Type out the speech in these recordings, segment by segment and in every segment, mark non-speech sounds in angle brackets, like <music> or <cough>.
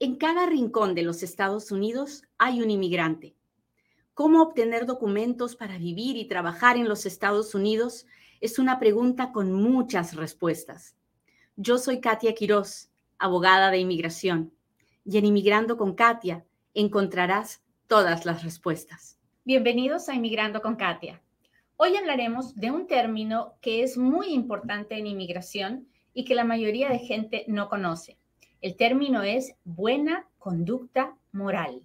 En cada rincón de los Estados Unidos hay un inmigrante. ¿Cómo obtener documentos para vivir y trabajar en los Estados Unidos? Es una pregunta con muchas respuestas. Yo soy Katia Quiroz, abogada de inmigración, y en Inmigrando con Katia encontrarás todas las respuestas. Bienvenidos a Inmigrando con Katia. Hoy hablaremos de un término que es muy importante en inmigración y que la mayoría de gente no conoce. El término es buena conducta moral.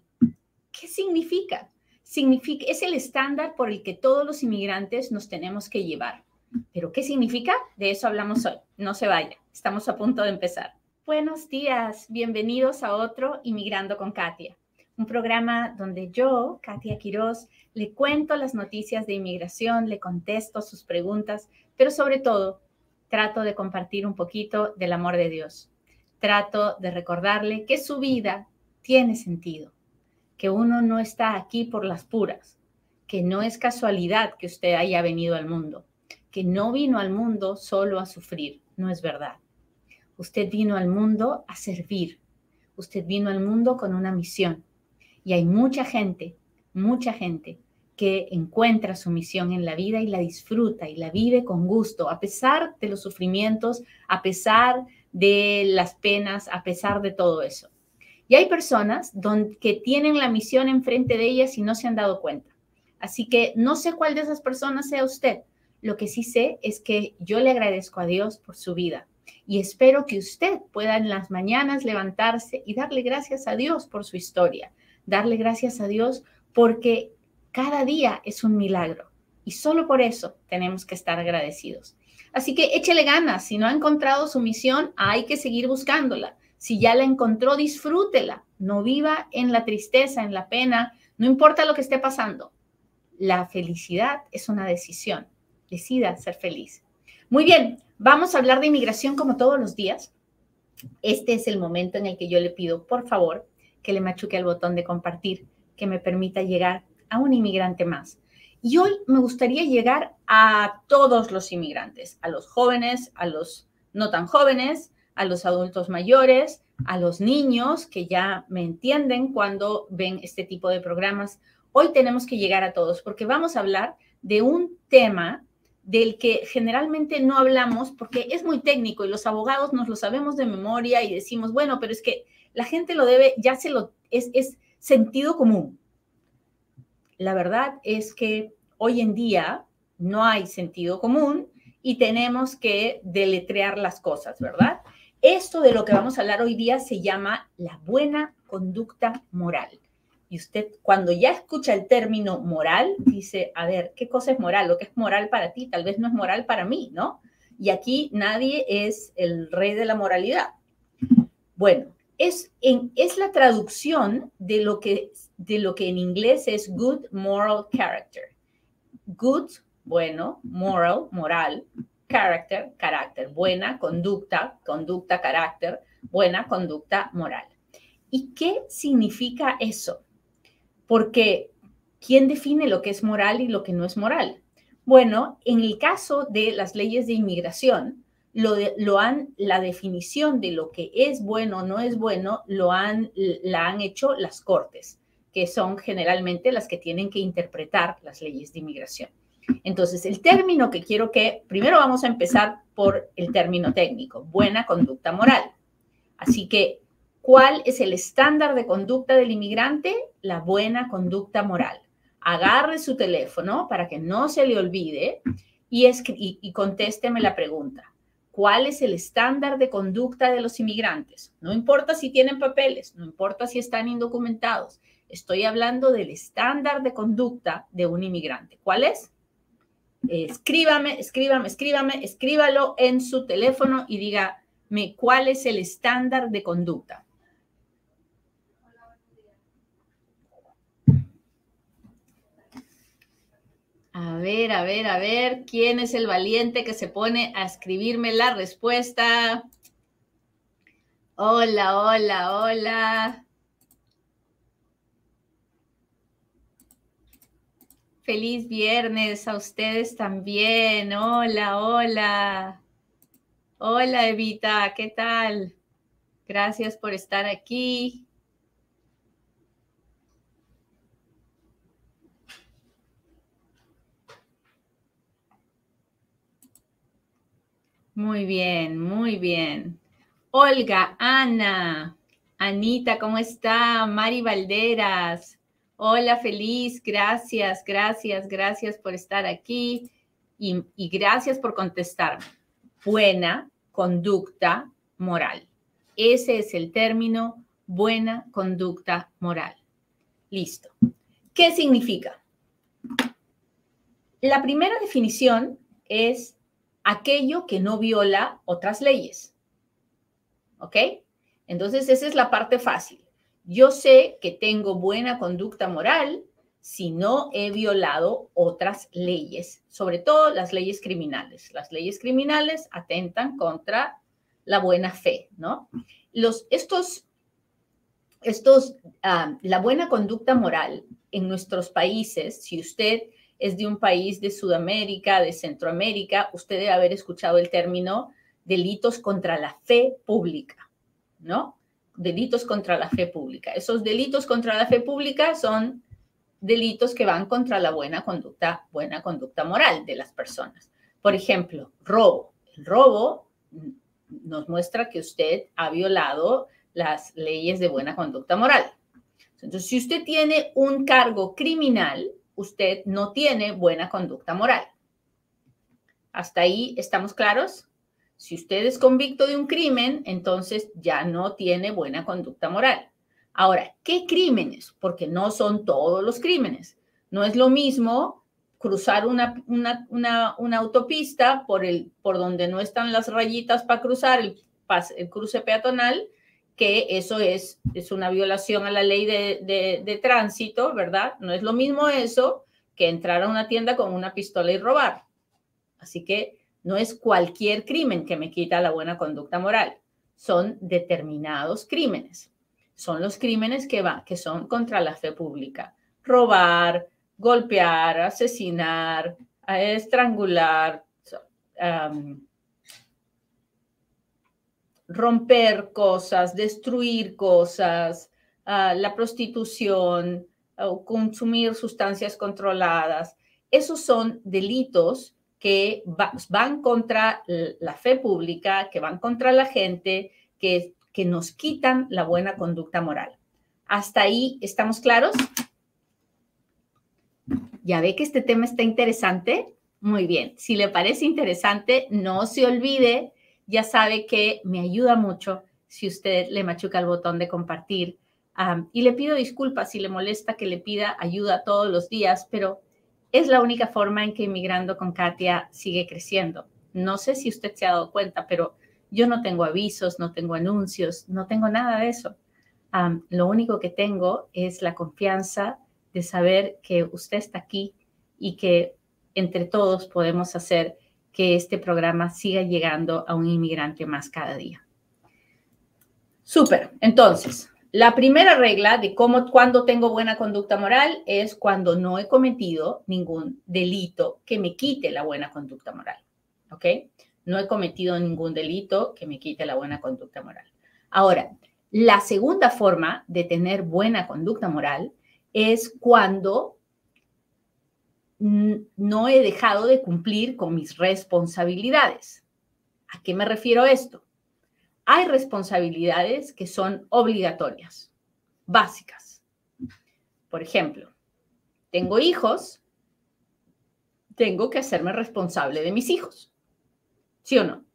¿Qué significa? Significa es el estándar por el que todos los inmigrantes nos tenemos que llevar. ¿Pero qué significa? De eso hablamos hoy. No se vaya, estamos a punto de empezar. Buenos días, bienvenidos a otro Inmigrando con Katia, un programa donde yo, Katia Quiroz, le cuento las noticias de inmigración, le contesto sus preguntas, pero sobre todo trato de compartir un poquito del amor de Dios trato de recordarle que su vida tiene sentido, que uno no está aquí por las puras, que no es casualidad que usted haya venido al mundo, que no vino al mundo solo a sufrir, no es verdad. Usted vino al mundo a servir, usted vino al mundo con una misión y hay mucha gente, mucha gente que encuentra su misión en la vida y la disfruta y la vive con gusto, a pesar de los sufrimientos, a pesar de las penas, a pesar de todo eso. Y hay personas que tienen la misión enfrente de ellas y no se han dado cuenta. Así que no sé cuál de esas personas sea usted. Lo que sí sé es que yo le agradezco a Dios por su vida y espero que usted pueda en las mañanas levantarse y darle gracias a Dios por su historia, darle gracias a Dios porque cada día es un milagro y solo por eso tenemos que estar agradecidos. Así que échele ganas. Si no ha encontrado su misión, hay que seguir buscándola. Si ya la encontró, disfrútela. No viva en la tristeza, en la pena, no importa lo que esté pasando. La felicidad es una decisión. Decida ser feliz. Muy bien, vamos a hablar de inmigración como todos los días. Este es el momento en el que yo le pido, por favor, que le machuque al botón de compartir, que me permita llegar a un inmigrante más. Y hoy me gustaría llegar a todos los inmigrantes, a los jóvenes, a los no tan jóvenes, a los adultos mayores, a los niños que ya me entienden cuando ven este tipo de programas. Hoy tenemos que llegar a todos porque vamos a hablar de un tema del que generalmente no hablamos porque es muy técnico y los abogados nos lo sabemos de memoria y decimos, bueno, pero es que la gente lo debe, ya se lo, es, es sentido común la verdad es que hoy en día no hay sentido común y tenemos que deletrear las cosas, ¿verdad? Esto de lo que vamos a hablar hoy día se llama la buena conducta moral. Y usted cuando ya escucha el término moral, dice, a ver, ¿qué cosa es moral? Lo que es moral para ti tal vez no es moral para mí, ¿no? Y aquí nadie es el rey de la moralidad. Bueno, es, es la traducción de lo, que, de lo que en inglés es good moral character. Good, bueno, moral, moral, character, carácter, buena conducta, conducta, carácter, buena conducta moral. ¿Y qué significa eso? Porque ¿quién define lo que es moral y lo que no es moral? Bueno, en el caso de las leyes de inmigración, lo, han, la definición de lo que es bueno o no es bueno, lo han, la han hecho las cortes, que son generalmente las que tienen que interpretar las leyes de inmigración. Entonces, el término que quiero que, primero vamos a empezar por el término técnico, buena conducta moral. Así que, ¿cuál es el estándar de conducta del inmigrante? La buena conducta moral. Agarre su teléfono para que no se le olvide y, y, y contésteme la pregunta cuál es el estándar de conducta de los inmigrantes. No importa si tienen papeles, no importa si están indocumentados. Estoy hablando del estándar de conducta de un inmigrante. ¿Cuál es? escríbame, escríbame, escríbame, escríbalo en su teléfono y dígame cuál es el estándar de conducta. A ver, a ver, a ver, ¿quién es el valiente que se pone a escribirme la respuesta? Hola, hola, hola. Feliz viernes a ustedes también. Hola, hola. Hola, Evita, ¿qué tal? Gracias por estar aquí. Muy bien, muy bien. Olga, Ana, Anita, ¿cómo está? Mari Valderas. Hola, feliz. Gracias, gracias, gracias por estar aquí y, gracias por contestarme. Buena conducta moral. Ese es el término buena conducta moral. Listo. ¿Qué significa? La primera definición es aquello que no viola otras leyes. ¿Ok? Entonces, esa es la parte fácil. Yo sé que tengo buena conducta moral si no he violado otras leyes, sobre todo las leyes criminales. Las leyes criminales atentan contra la buena fe, ¿no? Los, estos, estos, ah, la buena conducta moral en nuestros países, si usted es de un país de Sudamérica, de Centroamérica, usted debe haber escuchado el término delitos contra la fe pública, ¿no? Delitos contra la fe pública. Esos delitos contra la fe pública son delitos que van contra la buena conducta, buena conducta moral de las personas. Por ejemplo, robo. El robo nos muestra que usted ha violado las leyes de buena conducta moral. Entonces, si usted tiene un cargo criminal, usted no tiene buena conducta moral. ¿Hasta ahí estamos claros? Si usted es convicto de un crimen, entonces ya no tiene buena conducta moral. Ahora, ¿qué crímenes? Porque no son todos los crímenes. No es lo mismo cruzar una, una, autopista por, el, por donde no están las rayitas para cruzar el cruce peatonal, que eso es, es una violación a la ley de, de, tránsito, ¿verdad? No es lo mismo eso que entrar a una tienda con una pistola y robar. Así que no es cualquier crimen que me quita la buena conducta moral, son determinados crímenes. Son los crímenes que, va, que son contra la fe pública. Robar, golpear, asesinar, estrangular, romper cosas, destruir cosas, ah, la prostitución, o consumir sustancias controladas. Esos son delitos que van contra la fe pública, que van contra la gente, que, que nos quitan la buena conducta moral. ¿Hasta ahí estamos claros? ¿Ya ve que este tema está interesante? Muy bien. Si le parece interesante, no se olvide, ya sabe que me ayuda mucho si usted le machuca el botón de compartir. y le pido disculpas si le molesta que le pida ayuda todos los días, pero es la única forma en que Inmigrando con Katia sigue creciendo. No sé si usted se ha dado cuenta, pero yo no tengo avisos, no tengo anuncios, no tengo nada de eso. lo único que tengo es la confianza de saber que usted está aquí y que entre todos podemos hacer que este programa siga llegando a un inmigrante más cada día. Súper. Entonces, la primera regla de cómo, cuando tengo buena conducta moral es cuando no he cometido ningún delito que me quite la buena conducta moral. ¿Ok? No he cometido ningún delito que me quite la buena conducta moral. Ahora, la segunda forma de tener buena conducta moral es cuando no he dejado de cumplir con mis responsabilidades. ¿A qué me refiero esto? Hay responsabilidades que son obligatorias, básicas. Por ejemplo, tengo hijos, tengo que hacerme responsable de mis hijos. ¿Sí o no?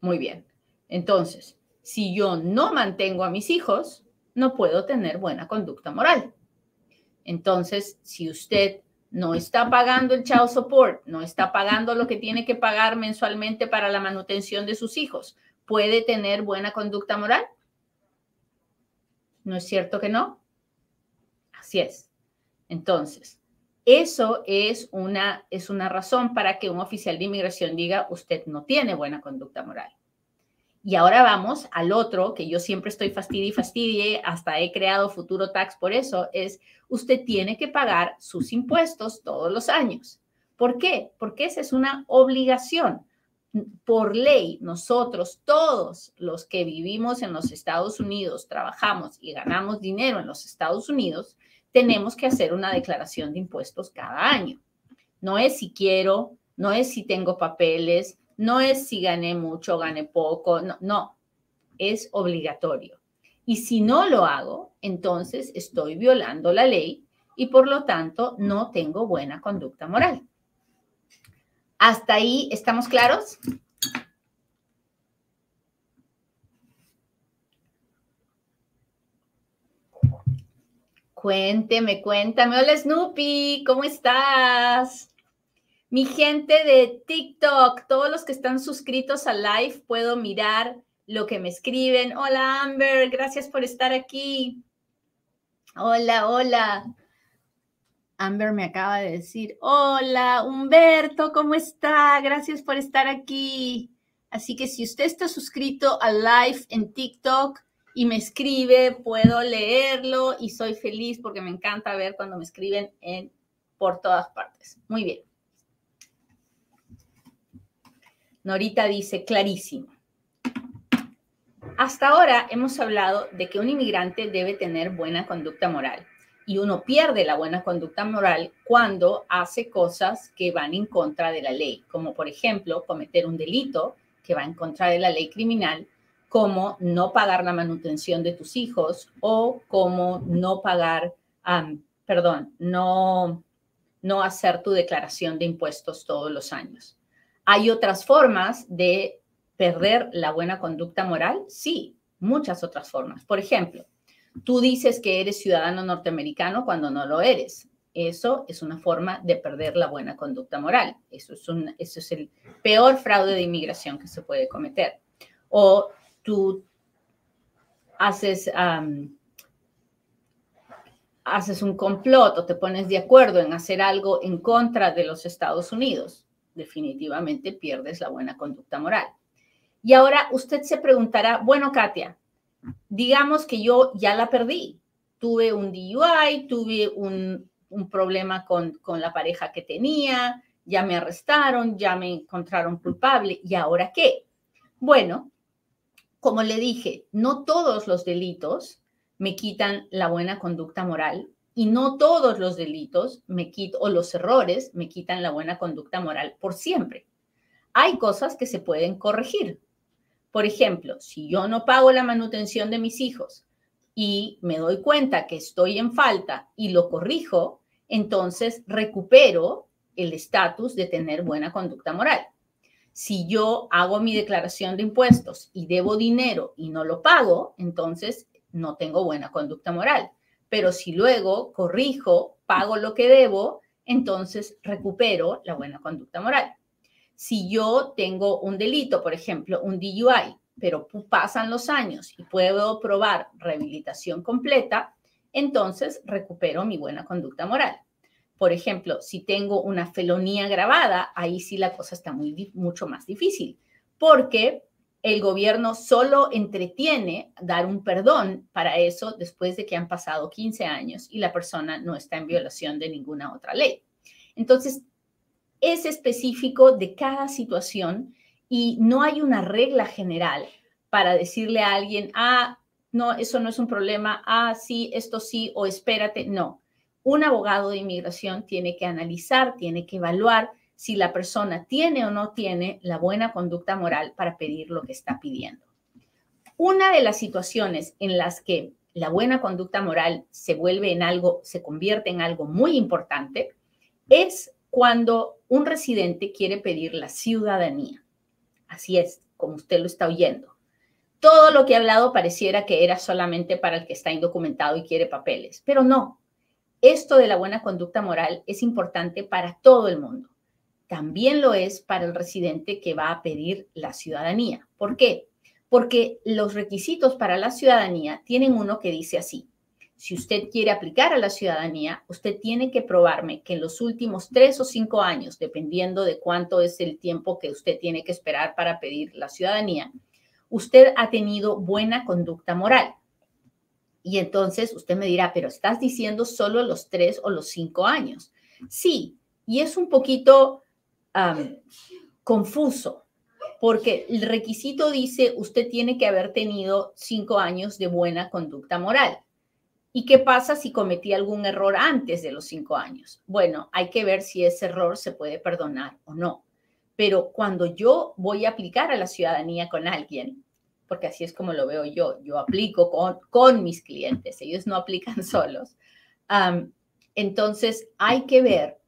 Muy bien. Entonces, si yo no mantengo a mis hijos, no puedo tener buena conducta moral. Entonces, si usted no está pagando el child support, no está pagando lo que tiene que pagar mensualmente para la manutención de sus hijos, ¿puede tener buena conducta moral? ¿No es cierto que no? Así es. Entonces, eso es una, es una razón para que un oficial de inmigración diga, usted no tiene buena conducta moral. Y ahora vamos al otro, que yo siempre estoy fastidie y fastidie, hasta he creado Futuro Tax por eso, es usted tiene que pagar sus impuestos todos los años. ¿Por qué? Porque esa es una obligación. por ley, nosotros, todos los que vivimos en los Estados Unidos, trabajamos y ganamos dinero en los Estados Unidos, tenemos que hacer una declaración de impuestos cada año. No es si quiero, no es si tengo papeles, no es si gané mucho, gané poco, no, no, es obligatorio. Y si no lo hago, entonces estoy violando la ley y por lo tanto no tengo buena conducta moral. ¿Hasta ahí estamos claros? Cuénteme, cuéntame. Hola Snoopy, ¿cómo estás? Mi gente de TikTok, todos los que están suscritos al live, puedo mirar lo que me escriben. Hola Amber, gracias por estar aquí. Hola, hola. Amber me acaba de decir, hola Humberto, ¿cómo está? Gracias por estar aquí. Así que si usted está suscrito al live en TikTok y me escribe, puedo leerlo y soy feliz porque me encanta ver cuando me escriben en, por todas partes. Muy bien. Norita dice, clarísimo. Hasta ahora hemos hablado de que un inmigrante debe tener buena conducta moral y uno pierde la buena conducta moral cuando hace cosas que van en contra de la ley, como por ejemplo cometer un delito que va en contra de la ley criminal, como no pagar la manutención de tus hijos o como no pagar, perdón, no, no hacer tu declaración de impuestos todos los años. ¿Hay otras formas de perder la buena conducta moral? Sí, muchas otras formas. Por ejemplo, tú dices que eres ciudadano norteamericano cuando no lo eres. Eso es una forma de perder la buena conducta moral. Eso es, el peor fraude de inmigración que se puede cometer. O tú haces, haces un complot o te pones de acuerdo en hacer algo en contra de los Estados Unidos definitivamente pierdes la buena conducta moral. Y ahora usted se preguntará, bueno, Katia, digamos que yo ya la perdí. Tuve un DUI, tuve un, problema con, con la pareja que tenía, ya me arrestaron, ya me encontraron culpable. ¿Y ahora qué? Bueno, como le dije, no todos los delitos me quitan la buena conducta moral y no todos los delitos me quito, o los errores me quitan la buena conducta moral por siempre. Hay cosas que se pueden corregir. Por ejemplo, si yo no pago la manutención de mis hijos y me doy cuenta que estoy en falta y lo corrijo, entonces recupero el estatus de tener buena conducta moral. Si yo hago mi declaración de impuestos y debo dinero y no lo pago, entonces no tengo buena conducta moral pero si luego corrijo, pago lo que debo, entonces recupero la buena conducta moral. Si yo tengo un delito, por ejemplo, un DUI, pero pasan los años y puedo probar rehabilitación completa, entonces recupero mi buena conducta moral. Por ejemplo, si tengo una felonía grabada, ahí sí la cosa está muy, mucho más difícil, porque el gobierno solo entretiene dar un perdón para eso después de que han pasado 15 años y la persona no está en violación de ninguna otra ley. Entonces, es específico de cada situación y no hay una regla general para decirle a alguien, ah, no, eso no es un problema, ah, sí, esto sí, o espérate, no. Un abogado de inmigración tiene que analizar, tiene que evaluar si la persona tiene o no tiene la buena conducta moral para pedir lo que está pidiendo. Una de las situaciones en las que la buena conducta moral se vuelve en algo, se convierte en algo muy importante, es cuando un residente quiere pedir la ciudadanía. Así es, como usted lo está oyendo. Todo lo que he hablado pareciera que era solamente para el que está indocumentado y quiere papeles, pero no. Esto de la buena conducta moral es importante para todo el mundo también lo es para el residente que va a pedir la ciudadanía. ¿Por qué? Porque los requisitos para la ciudadanía tienen uno que dice así. Si usted quiere aplicar a la ciudadanía, usted tiene que probarme que en los últimos tres o cinco años, dependiendo de cuánto es el tiempo que usted tiene que esperar para pedir la ciudadanía, usted ha tenido buena conducta moral. Y entonces usted me dirá, pero estás diciendo solo los tres o los cinco años. Sí, y es un poquito confuso, porque el requisito dice usted tiene que haber tenido cinco años de buena conducta moral. ¿Y qué pasa si cometí algún error antes de los cinco años? Bueno, hay que ver si ese error se puede perdonar o no. Pero cuando yo voy a aplicar a la ciudadanía con alguien, porque así es como lo veo yo, yo aplico con, con mis clientes, ellos no aplican <laughs> solos. entonces, hay que ver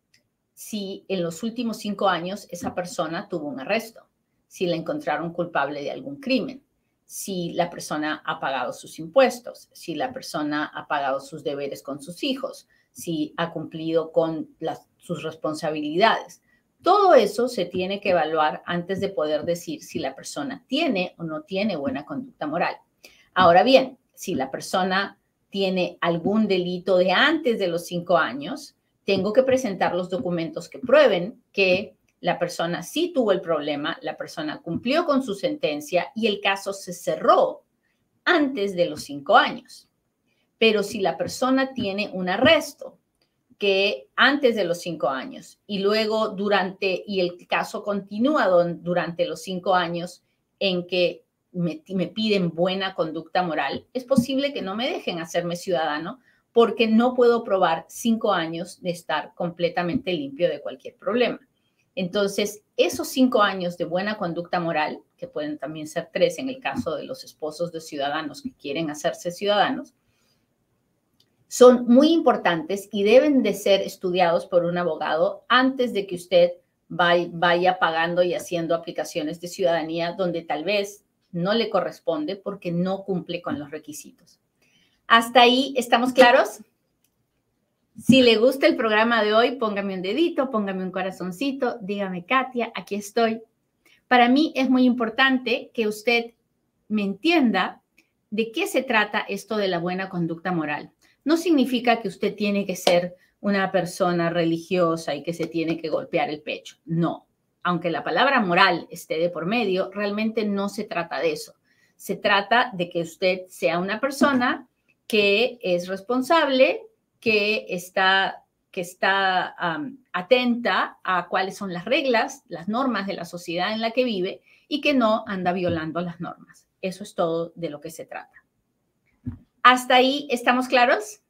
si en los últimos cinco años esa persona tuvo un arresto, si la encontraron culpable de algún crimen, si la persona ha pagado sus impuestos, si la persona ha pagado sus deberes con sus hijos, si ha cumplido con las, sus responsabilidades. Todo eso se tiene que evaluar antes de poder decir si la persona tiene o no tiene buena conducta moral. Ahora bien, si la persona tiene algún delito de antes de los cinco años, tengo que presentar los documentos que prueben que la persona sí tuvo el problema, la persona cumplió con su sentencia y el caso se cerró antes de los cinco años. Pero si la persona tiene un arresto que antes de los cinco años y luego durante, y el caso continúa durante los cinco años en que me, piden buena conducta moral, es posible que no me dejen hacerme ciudadano porque no puedo probar cinco años de estar completamente limpio de cualquier problema. Entonces, esos cinco años de buena conducta moral, que pueden también ser tres en el caso de los esposos de ciudadanos que quieren hacerse ciudadanos, son muy importantes y deben de ser estudiados por un abogado antes de que usted vaya pagando y haciendo aplicaciones de ciudadanía donde tal vez no le corresponde porque no cumple con los requisitos. ¿Hasta ahí estamos claros? Si le gusta el programa de hoy, póngame un dedito, póngame un corazoncito, dígame, Katia, aquí estoy. Para mí es muy importante que usted me entienda de qué se trata esto de la buena conducta moral no significa que usted tiene que ser una persona religiosa y que se tiene que golpear el pecho. No. Aunque la palabra moral esté de por medio, realmente no se trata de eso. Se trata de que usted sea una persona que es responsable, que está, que está atenta a cuáles son las reglas, las normas de la sociedad en la que vive y que no anda violando las normas. Eso es todo de lo que se trata. ¿Hasta ahí estamos claros?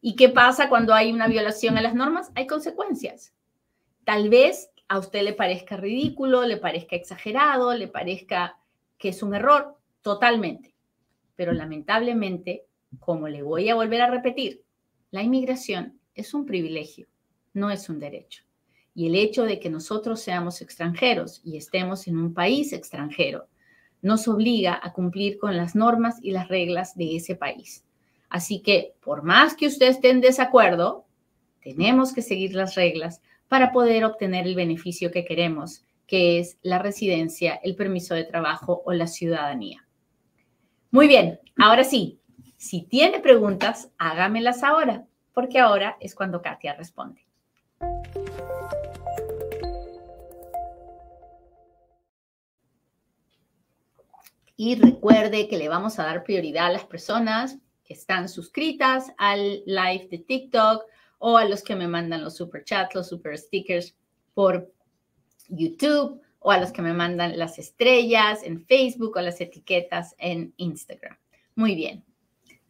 ¿Y qué pasa cuando hay una violación a las normas? Hay consecuencias. Tal vez a usted le parezca ridículo, le parezca exagerado, le parezca que es un error, totalmente. Pero lamentablemente, como le voy a volver a repetir, la inmigración es un privilegio, no es un derecho. Y el hecho de que nosotros seamos extranjeros y estemos en un país extranjero nos obliga a cumplir con las normas y las reglas de ese país. Así que, por más que usted esté en desacuerdo, tenemos que seguir las reglas para poder obtener el beneficio que queremos, que es la residencia, el permiso de trabajo o la ciudadanía. Muy bien, ahora sí, si tiene preguntas, hágamelas ahora, porque ahora es cuando Katia responde. Y recuerde que le vamos a dar prioridad a las personas que están suscritas al live de TikTok o a los que me mandan los super chats, los super stickers por YouTube o a los que me mandan las estrellas en Facebook o las etiquetas en Instagram. Muy bien.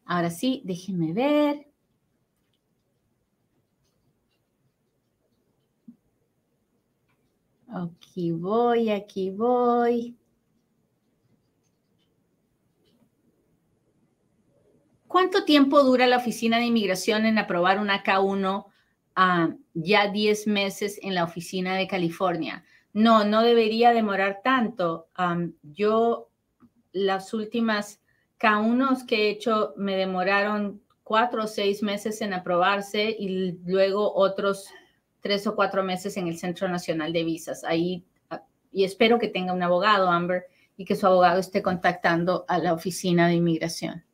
Ahora sí, déjenme ver. Aquí voy, aquí voy. ¿Cuánto tiempo dura la Oficina de Inmigración en aprobar una K1 ah, ya 10 meses en la Oficina de California? No, no debería demorar tanto. yo las últimas K1 que he hecho me demoraron cuatro o seis meses en aprobarse y luego otros tres o cuatro meses en el Centro Nacional de Visas. Ahí, ah, y espero que tenga un abogado, Amber, y que su abogado esté contactando a la Oficina de Inmigración.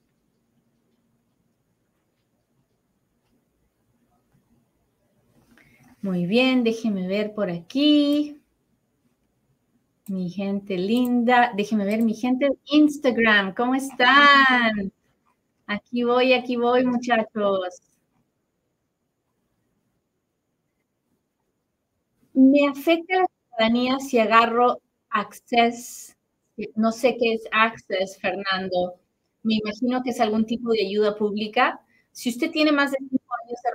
Muy bien, déjeme ver por aquí. Mi gente linda, déjeme ver mi gente de Instagram, ¿cómo están? Aquí voy, aquí voy, muchachos. ¿Me afecta la ciudadanía si agarro Access, no sé qué es Access, Fernando. Me imagino que es algún tipo de ayuda pública. Si usted tiene más de cinco años de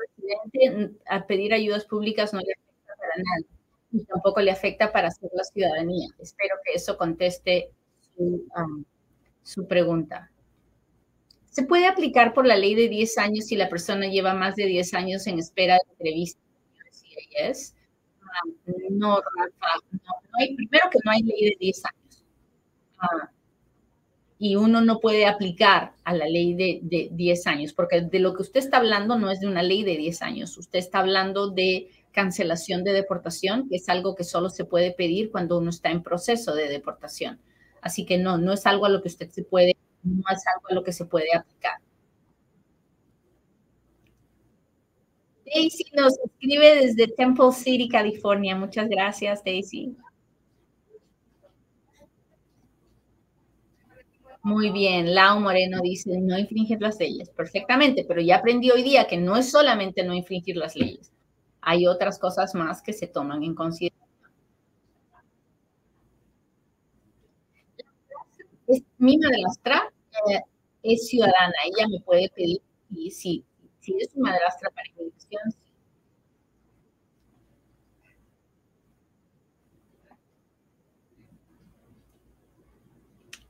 residente, a pedir ayudas públicas no le afecta para nada y tampoco le afecta para hacer la ciudadanía. Espero que eso conteste su, um, pregunta. ¿Se puede aplicar por la ley de 10 años si la persona lleva más de 10 años en espera de entrevista? no, Rafa, no, hay, primero que no hay ley de 10 años. Ah, y uno no puede aplicar a la ley de, de 10 años, porque de lo que usted está hablando no es de una ley de 10 años, usted está hablando de cancelación de deportación, que es algo que solo se puede pedir cuando uno está en proceso de deportación. Así que no, no es algo a lo que usted se puede, no es algo a lo que se puede aplicar. Daisy nos escribe desde Temple City, California. Muchas gracias, Daisy. Muy bien, Lau Moreno dice no infringir las leyes. Perfectamente, pero ya aprendí hoy día que no es solamente no infringir las leyes. Hay otras cosas más que se toman en consideración. mi madrastra eh, es ciudadana, ella me puede pedir, y si, si es mi madrastra para inmigración,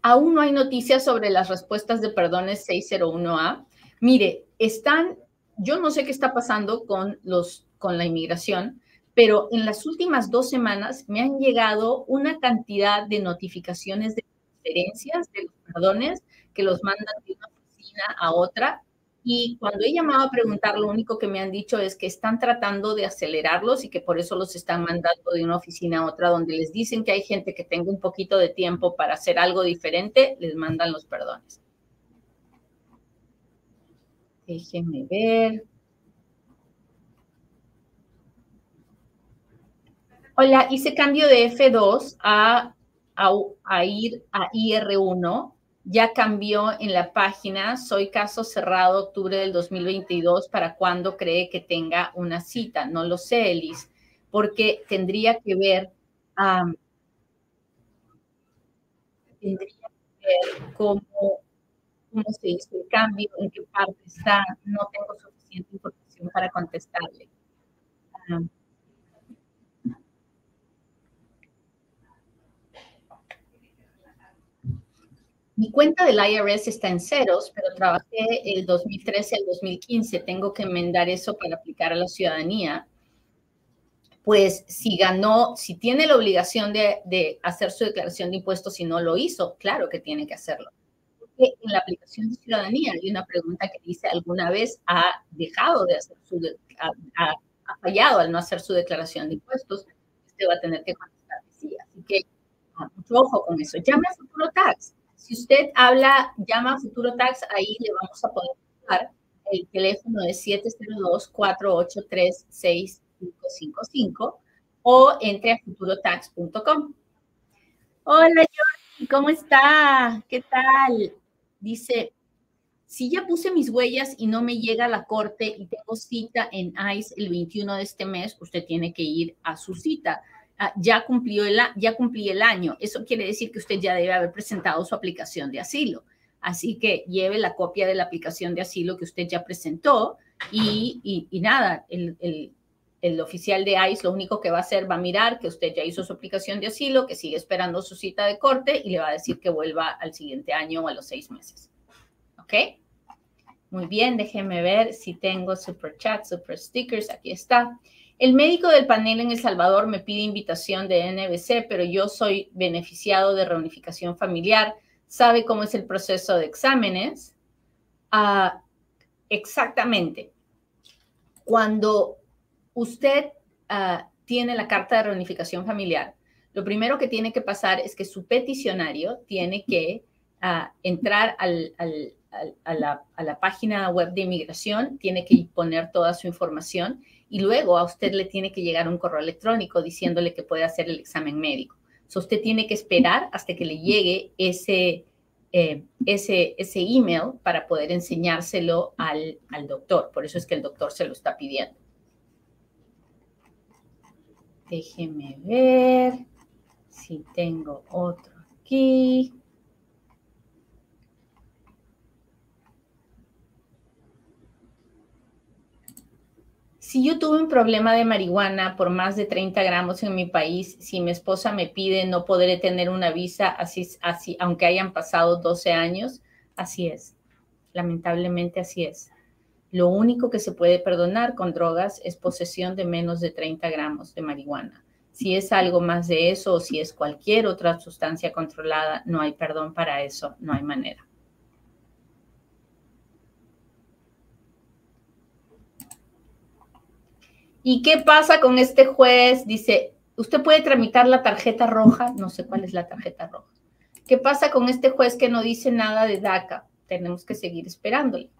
Aún no hay noticias sobre las respuestas de perdones 601A. Mire, están, yo no sé qué está pasando con, los, con la inmigración, pero en las últimas dos semanas me han llegado una cantidad de notificaciones de transferencias de los perdones que los mandan de una oficina a otra y cuando he llamado a preguntar, lo único que me han dicho es que están tratando de acelerarlos y que por eso los están mandando de una oficina a otra, donde les dicen que hay gente que tenga un poquito de tiempo para hacer algo diferente, les mandan los perdones. Déjenme ver. Hola, hice cambio de F2 a, a, ir a IR1 ya cambió en la página, soy caso cerrado octubre del 2022, ¿para cuándo cree que tenga una cita? No lo sé, Elis, porque tendría que ver, ver cómo, cómo se hizo el cambio, en qué parte está, no tengo suficiente información para contestarle. Mi cuenta del IRS está en ceros, pero trabajé el 2013 al 2015. Tengo que enmendar eso para aplicar a la ciudadanía. Pues si ganó, si tiene la obligación de, hacer su declaración de impuestos y no lo hizo, claro que tiene que hacerlo. Porque en la aplicación de ciudadanía hay una pregunta que dice, ¿alguna vez ha dejado de hacer su, ha, fallado al no hacer su declaración de impuestos? Usted va a tener que contestar sí. Así que ah, mucho ojo con eso. Llame a Futuro Tax si usted habla, llama a Futuro Tax, ahí le vamos a poder dar el teléfono de 702-483-6555 o entre a futurotax.com. Hola, Jordi, ¿cómo está? ¿Qué tal? Dice, si ya puse mis huellas y no me llega a la corte y tengo cita en ICE el 21 de este mes, usted tiene que ir a su cita. Ah, ya, cumplió el, ya cumplí el año. Eso quiere decir que usted ya debe haber presentado su aplicación de asilo. Así que lleve la copia de la aplicación de asilo que usted ya presentó y, nada, el, el, el, oficial de ICE lo único que va a hacer va a mirar que usted ya hizo su aplicación de asilo, que sigue esperando su cita de corte y le va a decir que vuelva al siguiente año o a los seis meses. ¿Ok? Muy bien, déjenme ver si tengo super chat, super stickers. Aquí está. El médico del panel en El Salvador me pide invitación de NBC, pero yo soy beneficiado de reunificación familiar. ¿Sabe cómo es el proceso de exámenes? Ah, exactamente. Cuando usted ah, tiene la carta de reunificación familiar, lo primero que tiene que pasar es que su peticionario tiene que ah, entrar a, la, a la página web de inmigración, tiene que poner toda su información y luego a usted le tiene que llegar un correo electrónico diciéndole que puede hacer el examen médico. So, usted tiene que esperar hasta que le llegue ese, eh, ese, ese email para poder enseñárselo al, al doctor. Por eso es que el doctor se lo está pidiendo. Déjeme ver si tengo otro aquí. Si yo tuve un problema de marihuana por más de 30 gramos en mi país, si mi esposa me pide no podré tener una visa, así, así, aunque hayan pasado 12 años, así es. Lamentablemente así es. Lo único que se puede perdonar con drogas es posesión de menos de 30 gramos de marihuana. Si es algo más de eso o si es cualquier otra sustancia controlada, no hay perdón para eso, no hay manera. ¿Y qué pasa con este juez? Dice, usted puede tramitar la tarjeta roja, no sé cuál es la tarjeta roja. ¿Qué pasa con este juez que no dice nada de DACA? Tenemos que seguir esperándole.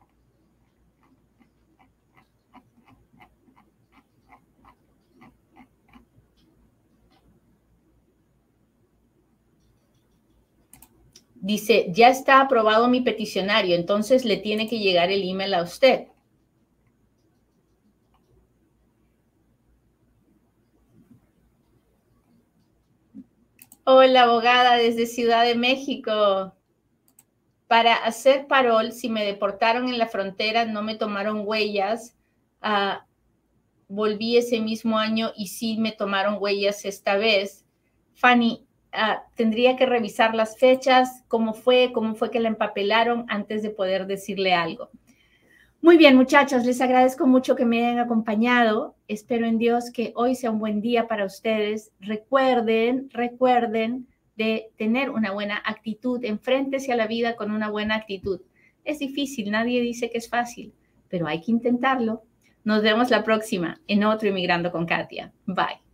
Dice, ya está aprobado mi peticionario, entonces le tiene que llegar el email a usted. Hola, abogada desde Ciudad de México. Para hacer parol, si me deportaron en la frontera, no me tomaron huellas, ah, volví ese mismo año y sí me tomaron huellas esta vez. Fanny, Ah, tendría que revisar las fechas, cómo fue, cómo fue que la empapelaron antes de poder decirle algo. Muy bien, muchachos, les agradezco mucho que me hayan acompañado. Espero en Dios que hoy sea un buen día para ustedes. Recuerden, recuerden de tener una buena actitud, enfréntese a la vida con una buena actitud. Es difícil, nadie dice que es fácil, pero hay que intentarlo. Nos vemos la próxima en otro Inmigrando con Katia. Bye.